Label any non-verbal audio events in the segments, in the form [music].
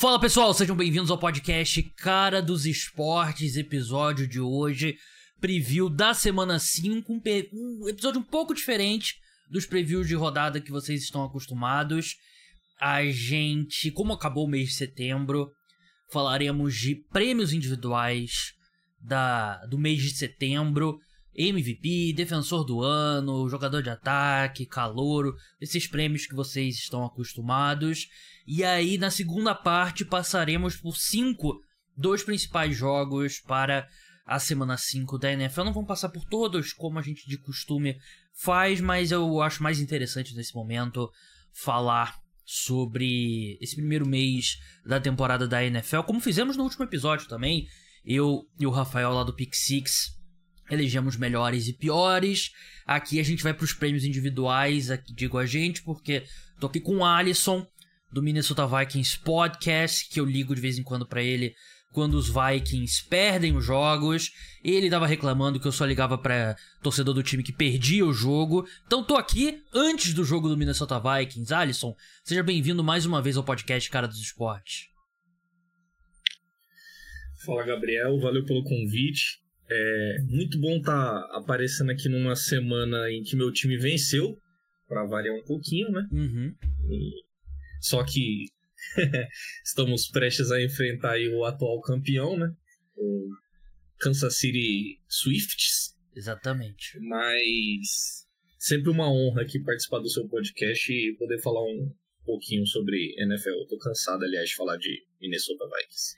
Fala pessoal, sejam bem-vindos ao podcast Cara dos Esportes, episódio de hoje, preview da semana 5, um, um, episódio um pouco diferente dos previews de rodada que vocês estão acostumados. A gente, como acabou o mês de setembro, falaremos de prêmios individuais da, do mês de setembro, MVP, defensor do ano, jogador de ataque, calouro, esses prêmios que vocês estão acostumados. E aí, na segunda parte, passaremos por cinco dos principais jogos para a semana 5 da NFL. Não vamos passar por todos, como a gente de costume faz, mas eu acho mais interessante nesse momento falar sobre esse primeiro mês da temporada da NFL, como fizemos no último episódio também. Eu e o Rafael lá do Pick Six elegemos melhores e piores. Aqui a gente vai para os prêmios individuais, aqui, digo a gente, porque tô aqui com o Alisson do Minnesota Vikings Podcast, que eu ligo de vez em quando para ele quando os Vikings perdem os jogos. Ele tava reclamando que eu só ligava para torcedor do time que perdia o jogo. Então tô aqui antes do jogo do Minnesota Vikings. Alisson, seja bem-vindo mais uma vez ao podcast Cara dos Esportes. Fala, Gabriel. Valeu pelo convite. É muito bom estar tá aparecendo aqui numa semana em que meu time venceu, para variar um pouquinho, né? Uhum. E... Só que [laughs] estamos prestes a enfrentar o atual campeão, né? O Kansas City Swifts. Exatamente. Mas sempre uma honra aqui participar do seu podcast e poder falar um pouquinho sobre NFL. Eu tô cansado, aliás, de falar de Minnesota Vikings.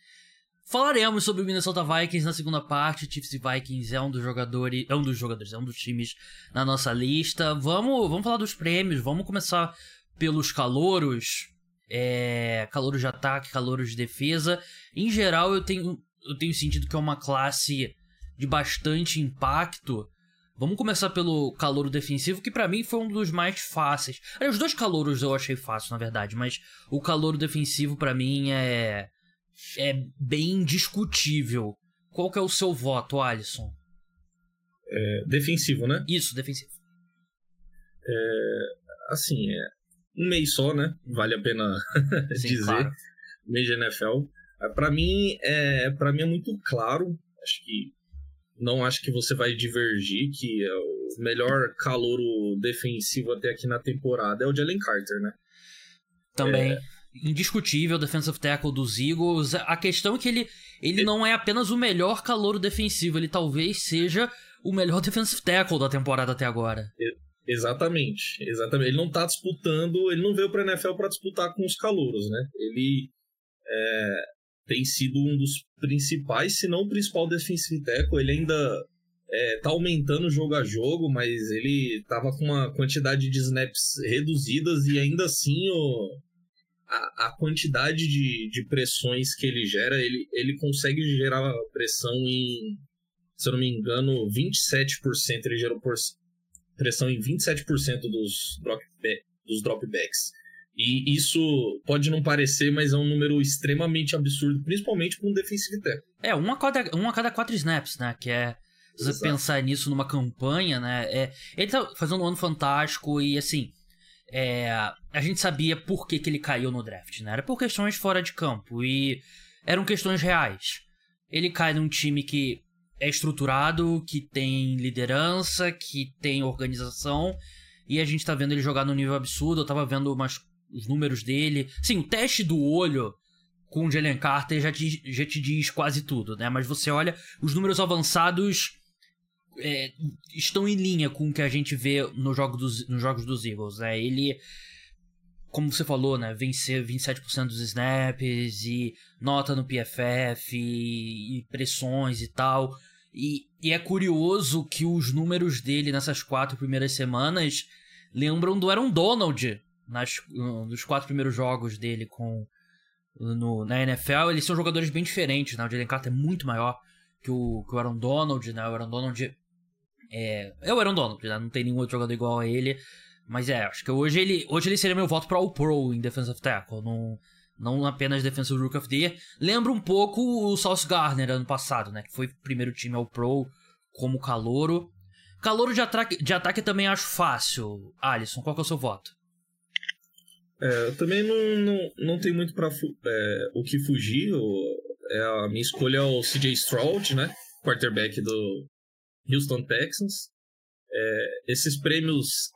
Falaremos sobre o Minnesota Vikings na segunda parte. Chiefs e Vikings é um dos jogadores, é um dos jogadores, é um dos times na nossa lista. Vamos, vamos falar dos prêmios. Vamos começar pelos calouros é, calouros de ataque, calouros de defesa. Em geral, eu tenho, eu tenho sentido que é uma classe de bastante impacto. Vamos começar pelo calouro defensivo, que para mim foi um dos mais fáceis. Os dois calouros eu achei fácil, na verdade, mas o calouro defensivo para mim é é bem discutível. Qual que é o seu voto, Alisson? É, defensivo, né? Isso, defensivo. É, assim, é, um mês só, né? Vale a pena [laughs] Sim, dizer. Claro. Mês de NFL. É, para mim, é, para mim é muito claro. Acho que não acho que você vai divergir que é o melhor calouro defensivo até aqui na temporada é o Jalen Carter, né? Também. É... Indiscutível defensive tackle dos Eagles. A questão é que ele, ele não é apenas o melhor calouro defensivo, ele talvez seja o melhor [laughs] defensive tackle da temporada até agora. Exatamente, exatamente. Ele não tá disputando, ele não veio pra NFL para disputar com os calouros, né? Ele é, tem sido um dos principais, se não o principal defensive tackle. Ele ainda é, tá aumentando jogo a jogo, mas ele tava com uma quantidade de snaps reduzidas e ainda assim o, a, a quantidade de, de pressões que ele gera, ele, ele consegue gerar pressão em, se eu não me engano, 27% ele gerou por, pressão em 27% dos, drop, dos dropbacks. E isso pode não parecer, mas é um número extremamente absurdo, principalmente com um defensive tackle. É, um a cada, um a cada quatro snaps, né? Que é. Se você pensar nisso numa campanha, né? É, ele tá fazendo um ano fantástico e assim. É, a gente sabia por que, que ele caiu no draft, né? Era por questões fora de campo e eram questões reais. Ele cai num time que é estruturado, que tem liderança, que tem organização. E a gente tá vendo ele jogar no nível absurdo. Eu tava vendo umas, os números dele. Sim, o teste do olho com o Jalen Carter já te, já te diz quase tudo, né? Mas você olha, os números avançados é, estão em linha com o que a gente vê no jogo dos, nos jogos dos Eagles, né? Ele, como você falou, né? Vencer 27% dos snaps e nota no PFF e, e pressões e tal. E, e é curioso que os números dele nessas quatro primeiras semanas lembram do Aaron Donald nas, nos quatro primeiros jogos dele com no, na NFL. Eles são jogadores bem diferentes, né? O Jalen Carter é muito maior que o, que o Aaron Donald, né? O Aaron Donald é, é o Aaron Donald, né? Não tem nenhum outro jogador igual a ele. Mas é, acho que hoje ele, hoje ele seria meu voto para o Pro em Defensive Tackle. Não, não apenas Defensive Rook of the Year. Lembra um pouco o Sauce Gardner ano passado, né? Que foi primeiro time ao Pro como calouro. Calouro de ataque, de ataque também acho fácil. Alisson, qual que é o seu voto? É, eu também não, não, não tem muito para é, o que fugir. O, é, a minha escolha é o CJ Stroud, né? Quarterback do Houston Texans. É, esses prêmios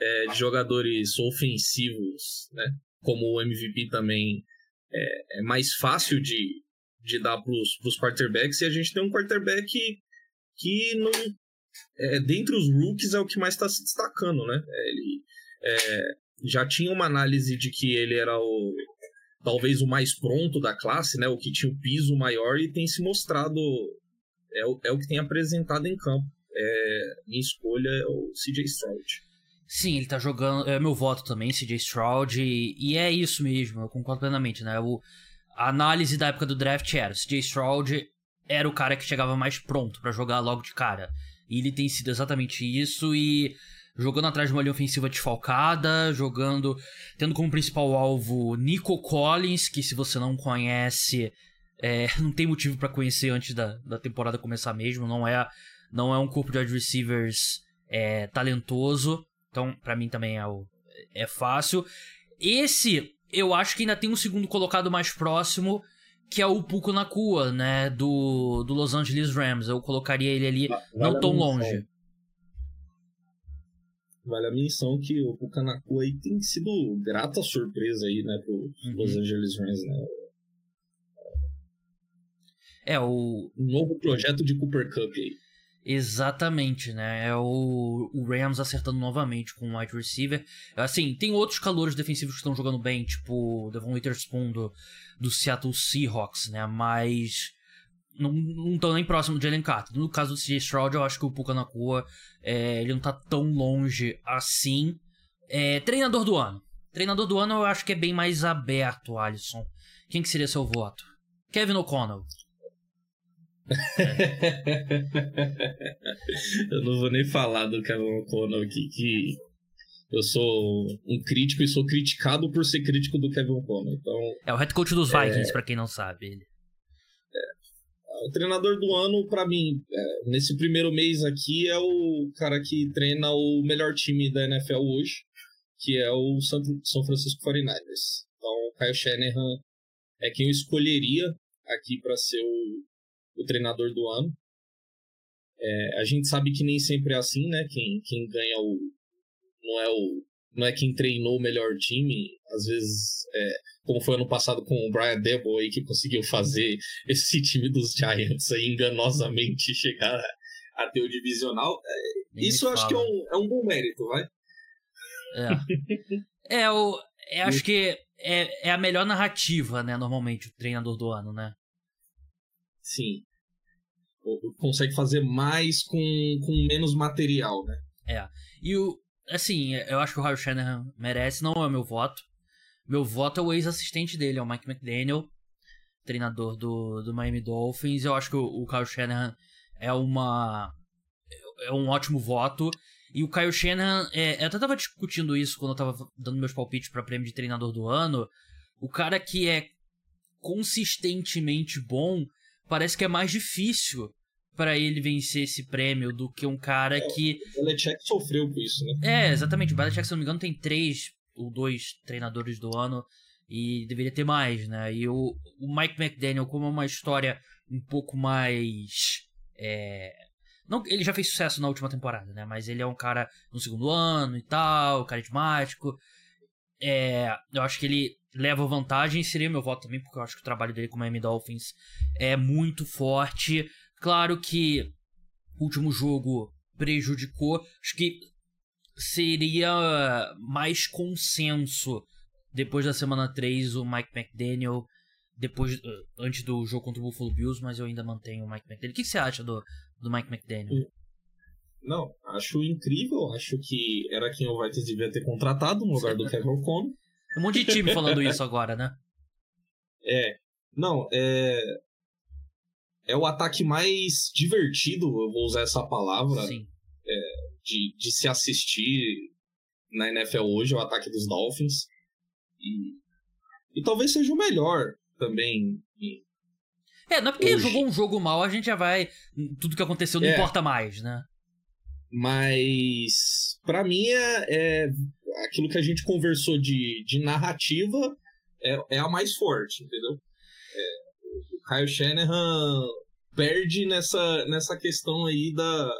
é, de jogadores ofensivos, né? Como o MVP também é, é mais fácil de, de dar para os quarterbacks. E a gente tem um quarterback que não, é, dentre os rookies é o que mais está se destacando, né? Ele é, já tinha uma análise de que ele era o talvez o mais pronto da classe, né? O que tinha o piso maior e tem se mostrado é o, é o que tem apresentado em campo. É, minha escolha é o CJ Stroud. Sim, ele tá jogando. É meu voto também, CJ Stroud. E, e é isso mesmo, eu concordo plenamente, né? O, a análise da época do draft era: CJ Stroud era o cara que chegava mais pronto para jogar logo de cara. E ele tem sido exatamente isso e jogando atrás de uma linha ofensiva desfalcada, jogando, tendo como principal alvo Nico Collins, que se você não conhece, é, [laughs] não tem motivo para conhecer antes da, da temporada começar mesmo, não é não é um corpo de wide receivers é, talentoso, então para mim também é, o, é fácil. Esse, eu acho que ainda tem um segundo colocado mais próximo, que é o Puko Nakua, né, do, do Los Angeles Rams. Eu colocaria ele ali vale não tão longe. Vale a menção que o Puka Nakua aí tem sido grata surpresa aí, né, pro uhum. Los Angeles Rams, né. É, o... Um novo projeto de Cooper Cup aí. Exatamente, né? É o, o Rams acertando novamente com o wide receiver. Assim, tem outros calores defensivos que estão jogando bem, tipo o Devon Witherspoon do, do Seattle Seahawks, né? Mas não, estão nem próximo de Jalen Carter. No caso do CJ Stroud, eu acho que o Puka Nakua, é, ele não tá tão longe assim. É, treinador do ano. Treinador do ano eu acho que é bem mais aberto, Alisson. Quem que seria seu voto? Kevin O'Connell. [laughs] eu não vou nem falar do Kevin O'Connell aqui, que eu sou um crítico e sou criticado por ser crítico do Kevin O'Connell. Então, é o head coach dos Vikings, é... para quem não sabe. Ele. É, o treinador do ano, para mim, é, nesse primeiro mês aqui, é o cara que treina o melhor time da NFL hoje, que é o São Francisco 49ers. Então, o Kyle Shanahan é quem eu escolheria aqui para ser o o treinador do ano. É, a gente sabe que nem sempre é assim, né? Quem, quem ganha o. Não é o. Não é quem treinou o melhor time. Às vezes, é, como foi ano passado com o Brian Debo aí, que conseguiu fazer esse time dos Giants aí enganosamente chegar a ter o divisional. É, isso eu acho que é um, é um bom mérito, vai? É. é, eu, eu acho que é, é a melhor narrativa, né? Normalmente, o treinador do ano, né? Sim. Consegue fazer mais com, com menos material, né? É. E o. Assim, eu acho que o Kyle Shanahan merece, não é meu voto. Meu voto é o ex-assistente dele, é o Mike McDaniel, treinador do, do Miami Dolphins. Eu acho que o, o Kyle Shanahan é uma. É um ótimo voto. E o Kyle Shanahan, é, eu até tava discutindo isso quando eu tava dando meus palpites para prêmio de treinador do ano. O cara que é consistentemente bom parece que é mais difícil para ele vencer esse prêmio do que um cara é, que. O Belichick sofreu com isso, né? É, exatamente. O Belichick, se não me engano, tem três ou dois treinadores do ano e deveria ter mais, né? E o, o Mike McDaniel, como é uma história um pouco mais. É... Não, ele já fez sucesso na última temporada, né? Mas ele é um cara no segundo ano e tal, carismático. É, eu acho que ele leva vantagem, seria meu voto também, porque eu acho que o trabalho dele com o Miami Dolphins é muito forte. Claro que o último jogo prejudicou, acho que seria mais consenso depois da semana 3 o Mike McDaniel depois antes do jogo contra o Buffalo Bills, mas eu ainda mantenho o Mike McDaniel. O que, você acha do, do Mike McDaniel? Não, acho incrível, acho que era quem o Vikings devia ter contratado no lugar do [laughs] Kevin Um monte de time falando [laughs] isso agora, né? É. Não, é. É o ataque mais divertido, eu vou usar essa palavra, é, de, de se assistir na NFL hoje, é o ataque dos Dolphins. E, e talvez seja o melhor também. É, não é porque hoje. jogou um jogo mal, a gente já vai. Tudo que aconteceu não é. importa mais, né? Mas para mim é, é, aquilo que a gente conversou de, de narrativa é, é a mais forte, entendeu? É, o Kyle Shanahan perde nessa, nessa questão aí da,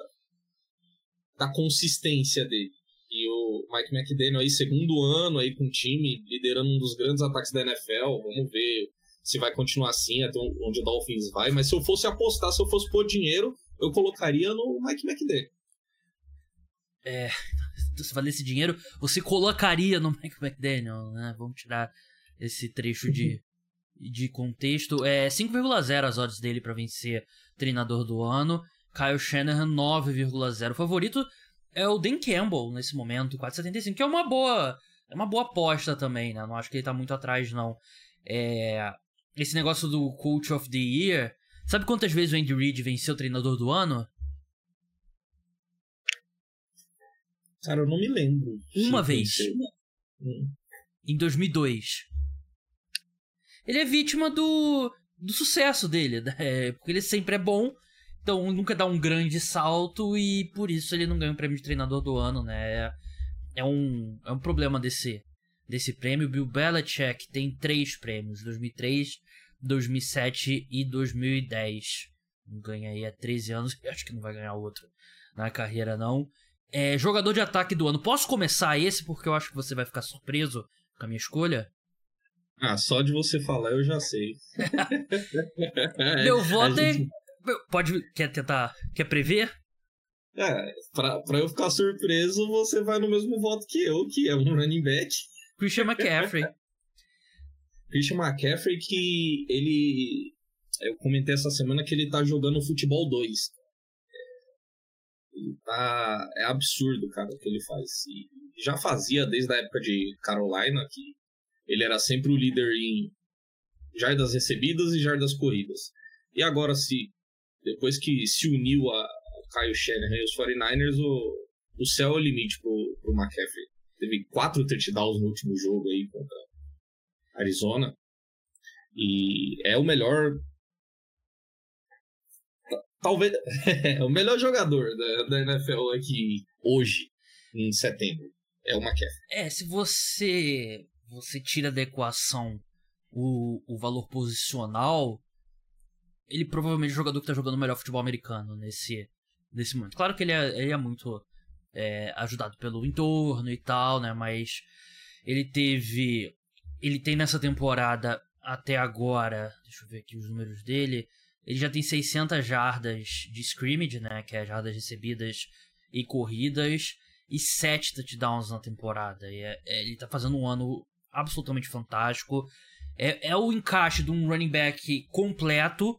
da consistência dele. E o Mike McDaniel aí, segundo ano aí com o time, liderando um dos grandes ataques da NFL. Vamos ver se vai continuar assim, até onde o Dolphins vai. Mas se eu fosse apostar, se eu fosse pôr dinheiro, eu colocaria no Mike McDaniel. É, se valer esse dinheiro, você colocaria no Mike [laughs] McDaniel, né? Vamos tirar esse trecho de, [laughs] de contexto. É 5,0 as odds dele para vencer treinador do ano. Kyle Shanahan 9,0. O favorito é o Dan Campbell nesse momento, 4,75, que é uma boa, é uma boa aposta também, né? Não acho que ele tá muito atrás não. É, esse negócio do Coach of the Year, sabe quantas vezes o Andy Reid venceu o treinador do ano? Cara, eu não me lembro. Uma vez. Hum. Em 2002. Ele é vítima do, do sucesso dele, né? porque ele sempre é bom, então nunca dá um grande salto e por isso ele não ganha o prêmio de treinador do ano, né? É, é um, é um problema desse, desse prêmio. Bill Belichick tem três prêmios: 2003, 2007 e 2010. Não ganha aí há 13 anos, [laughs] acho que não vai ganhar outro na carreira, não. É, jogador de ataque do ano. Posso começar esse porque eu acho que você vai ficar surpreso com a minha escolha? Ah, só de você falar eu já sei. [laughs] Meu [laughs] voto é. Gente... Pode. Quer tentar. Quer prever? É, pra, pra eu ficar surpreso, você vai no mesmo voto que eu, que é um running back. Christian McCaffrey. [laughs] Christian McCaffrey, que ele. Eu comentei essa semana que ele tá jogando futebol 2. Tá. É absurdo, cara, o que ele faz. E já fazia desde a época de Carolina, que ele era sempre o líder em jardas recebidas e jardas corridas. E agora, se depois que se uniu a Kyle Shanahan e os 49ers, o, o céu é o limite pro, pro McCaffrey. Teve quatro touchdowns no último jogo aí contra Arizona. E é o melhor. Talvez. [laughs] o melhor jogador da, da NFL aqui hoje, em setembro. É o McCaffrey. É, se você você tira da equação o, o valor posicional, ele provavelmente é o jogador que está jogando o melhor futebol americano nesse, nesse momento. Claro que ele é, ele é muito é, ajudado pelo entorno e tal, né? Mas ele teve. Ele tem nessa temporada até agora. Deixa eu ver aqui os números dele. Ele já tem 600 jardas de scrimmage, né? Que é jardas recebidas e corridas. E 7 touchdowns na temporada. E é, é, ele tá fazendo um ano absolutamente fantástico. É, é o encaixe de um running back completo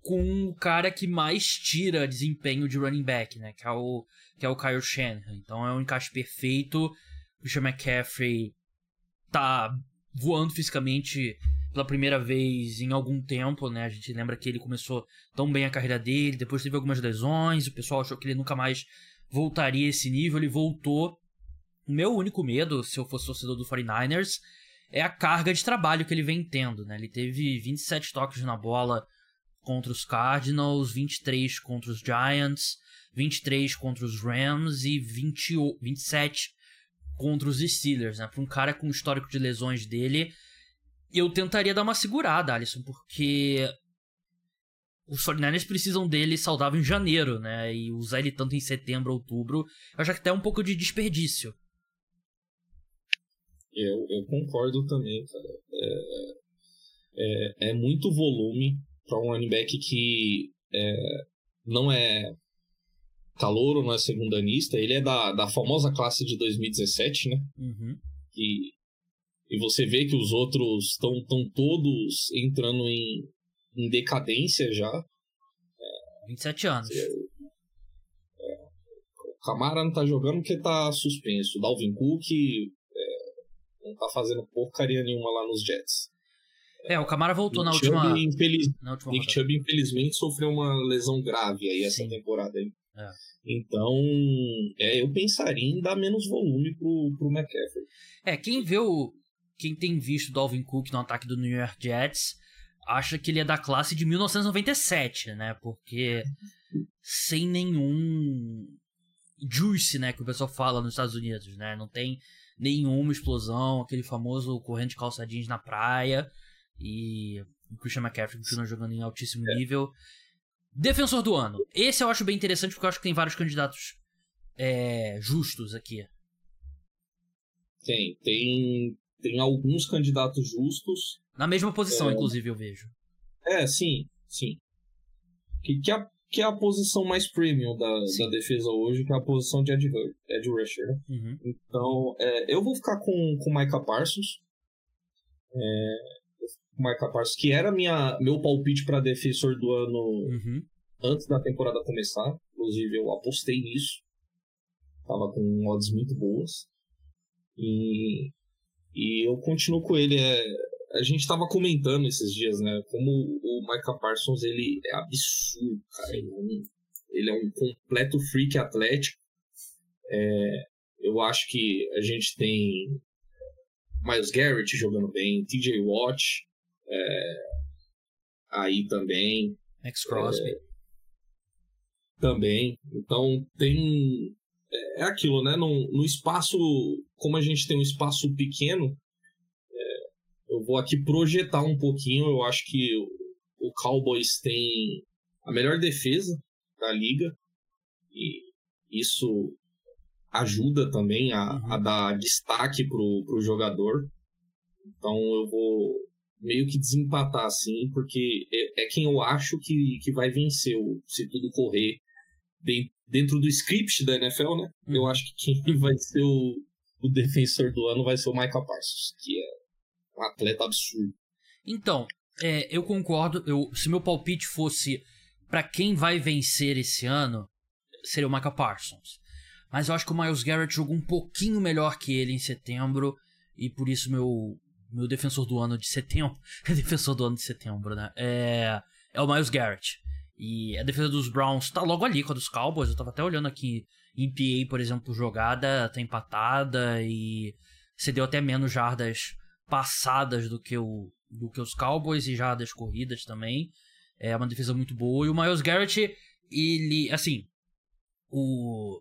com o cara que mais tira desempenho de running back, né? Que é o, que é o Kyle Shanahan. Então é um encaixe perfeito. O Christian McCaffrey tá voando fisicamente pela primeira vez em algum tempo, né? A gente lembra que ele começou tão bem a carreira dele, depois teve algumas lesões, o pessoal achou que ele nunca mais voltaria a esse nível, ele voltou o meu único medo, se eu fosse torcedor do 49ers, é a carga de trabalho que ele vem tendo, né? Ele teve 27 toques na bola contra os Cardinals, 23 contra os Giants, 23 contra os Rams e 20, 27 contra os Steelers, né? Para um cara com o histórico de lesões dele, eu tentaria dar uma segurada, Alisson, porque os 49ers precisam dele saudável em janeiro, né? E usar ele tanto em setembro, outubro, eu acho que até é um pouco de desperdício. Eu, eu concordo também, cara. É, é, é muito volume para um running back que é, não é calouro, não é segundanista. Ele é da, da famosa classe de 2017, né? Uhum. E, e você vê que os outros estão todos entrando em, em decadência já. É, 27 anos. É, o Camara não tá jogando porque tá suspenso. O Dalvin Cook não tá fazendo porcaria nenhuma lá nos Jets. É, o Camara voltou Nick na última. infeliz... na última. Nick Chubb, infelizmente, sofreu uma lesão grave aí essa Sim. temporada aí. É. Então, é, eu pensaria em dar menos volume pro, pro McCaffrey. É, quem vê o. Quem tem visto o Dalvin Cook no ataque do New York Jets acha que ele é da classe de 1997, né? Porque sem nenhum juice, né, que o pessoal fala nos Estados Unidos, né? Não tem nenhuma explosão, aquele famoso correndo de calça jeans na praia. E o Christian McCaffrey continua jogando em altíssimo é. nível. Defensor do ano. Esse eu acho bem interessante porque eu acho que tem vários candidatos é, justos aqui. Tem, tem, tem alguns candidatos justos. Na mesma posição, é... inclusive, eu vejo. É, sim, sim. Que, que, é, que é a posição mais premium da, da defesa hoje, que é a posição de edge, edge rusher. Uhum. Então, é, eu vou ficar com o Micah Parsons. É, Micah Parsons, que era minha, meu palpite para defensor do ano uhum. antes da temporada começar. Inclusive, eu apostei nisso. Tava com odds muito boas. E, e eu continuo com ele. É, a gente tava comentando esses dias, né? Como o Micah Parsons ele é absurdo, cara. Ele é um, ele é um completo freak atlético. É, eu acho que a gente tem Miles Garrett jogando bem, TJ Watt é, aí também. Max Crosby. É, também. Então tem é aquilo, né? No, no espaço, como a gente tem um espaço pequeno, é, eu vou aqui projetar um pouquinho. Eu acho que o, o Cowboys tem a melhor defesa da liga e isso ajuda também a, uhum. a dar destaque pro, pro jogador. Então eu vou meio que desempatar assim, porque é, é quem eu acho que, que vai vencer se tudo correr dentro do script da NFL, né? Uhum. Eu acho que quem [laughs] vai ser o, o defensor do ano vai ser o Michael Parsons, que é um atleta absurdo. Então, é, eu concordo. Eu, se meu palpite fosse para quem vai vencer esse ano, seria o Michael Parsons. Mas eu acho que o Miles Garrett jogou um pouquinho melhor que ele em setembro. E por isso meu, meu defensor do ano de setembro. [laughs] defensor do ano de setembro, né? É, é o Miles Garrett. E a defesa dos Browns tá logo ali com a dos Cowboys. Eu tava até olhando aqui em PA, por exemplo, jogada, tá empatada e cedeu até menos jardas passadas do que, o, do que os Cowboys e jardas corridas também. É uma defesa muito boa. E o Miles Garrett, ele, assim, o.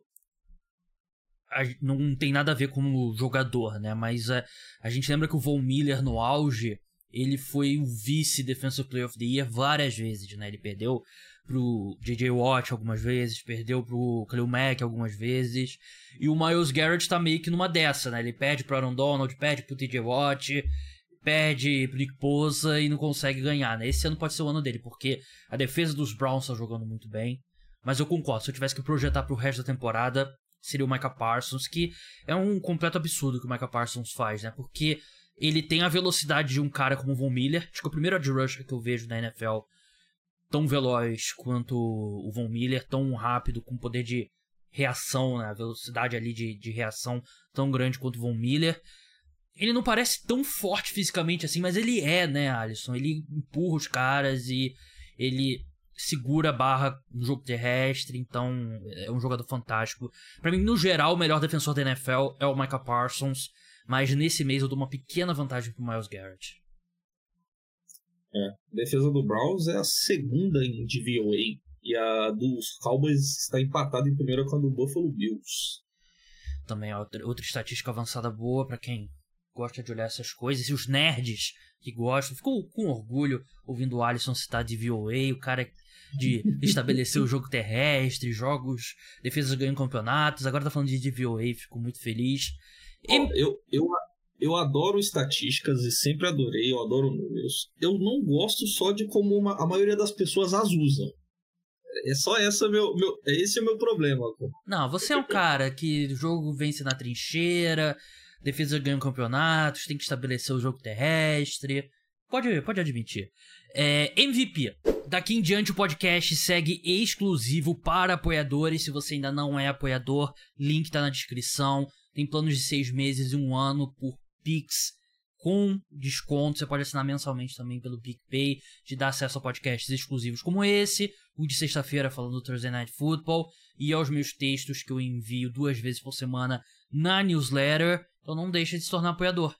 A, não tem nada a ver com o jogador, né? Mas a, a gente lembra que o Von Miller no auge ele foi o vice Defensive Player of the Year várias vezes, né? Ele perdeu pro J.J. Watt algumas vezes, perdeu pro Khalil Mack algumas vezes. E o Miles Garrett tá meio que numa dessa, né? Ele perde pro Aaron Donald, perde pro T.J. Watt, perde pro Nick Bosa e não consegue ganhar, né? Esse ano pode ser o ano dele, porque a defesa dos Browns tá jogando muito bem. Mas eu concordo, se eu tivesse que projetar pro resto da temporada, seria o Micah Parsons, que é um completo absurdo que o Micah Parsons faz, né? Porque ele tem a velocidade de um cara como o Von Miller. Acho que é o primeiro edge rusher que eu vejo na NFL tão veloz quanto o Von Miller, tão rápido, com poder de reação, né? A velocidade ali de, de reação tão grande quanto o Von Miller. Ele não parece tão forte fisicamente assim, mas ele é, né, Alisson? Ele empurra os caras e ele segura a barra no jogo terrestre, então é um jogador fantástico. Para mim, no geral, o melhor defensor da NFL é o Micah Parsons, mas nesse mês eu dou uma pequena vantagem pro Miles Garrett. É, a defesa do Browns é a segunda em DVOA e a dos Cowboys está empatada em primeira com a do Buffalo Bills. Também é outra, outra estatística avançada boa para quem gosta de olhar essas coisas. E os nerds que gostam, ficou com orgulho ouvindo o Alisson citar DVOA, o cara de [laughs] estabelecer o jogo terrestre, jogos, defesas ganham campeonatos. Agora tá falando de DVOA, fico muito feliz. E... Eu, eu, eu adoro estatísticas e sempre adorei, eu adoro números. Eu não gosto só de como uma, a maioria das pessoas as usam. É só essa meu, meu esse é o meu problema. Não, você é um cara que o jogo vence na trincheira, defesa ganha campeonatos, tem que estabelecer o jogo terrestre. Pode, pode admitir. É, MVP. Daqui em diante o podcast segue exclusivo para apoiadores. Se você ainda não é apoiador, link tá na descrição. Tem planos de seis meses e um ano por Pix com desconto. Você pode assinar mensalmente também pelo PicPay, de dar acesso a podcasts exclusivos como esse, o de sexta-feira falando do Thursday Night Football e aos meus textos que eu envio duas vezes por semana na newsletter. Então não deixe de se tornar apoiador.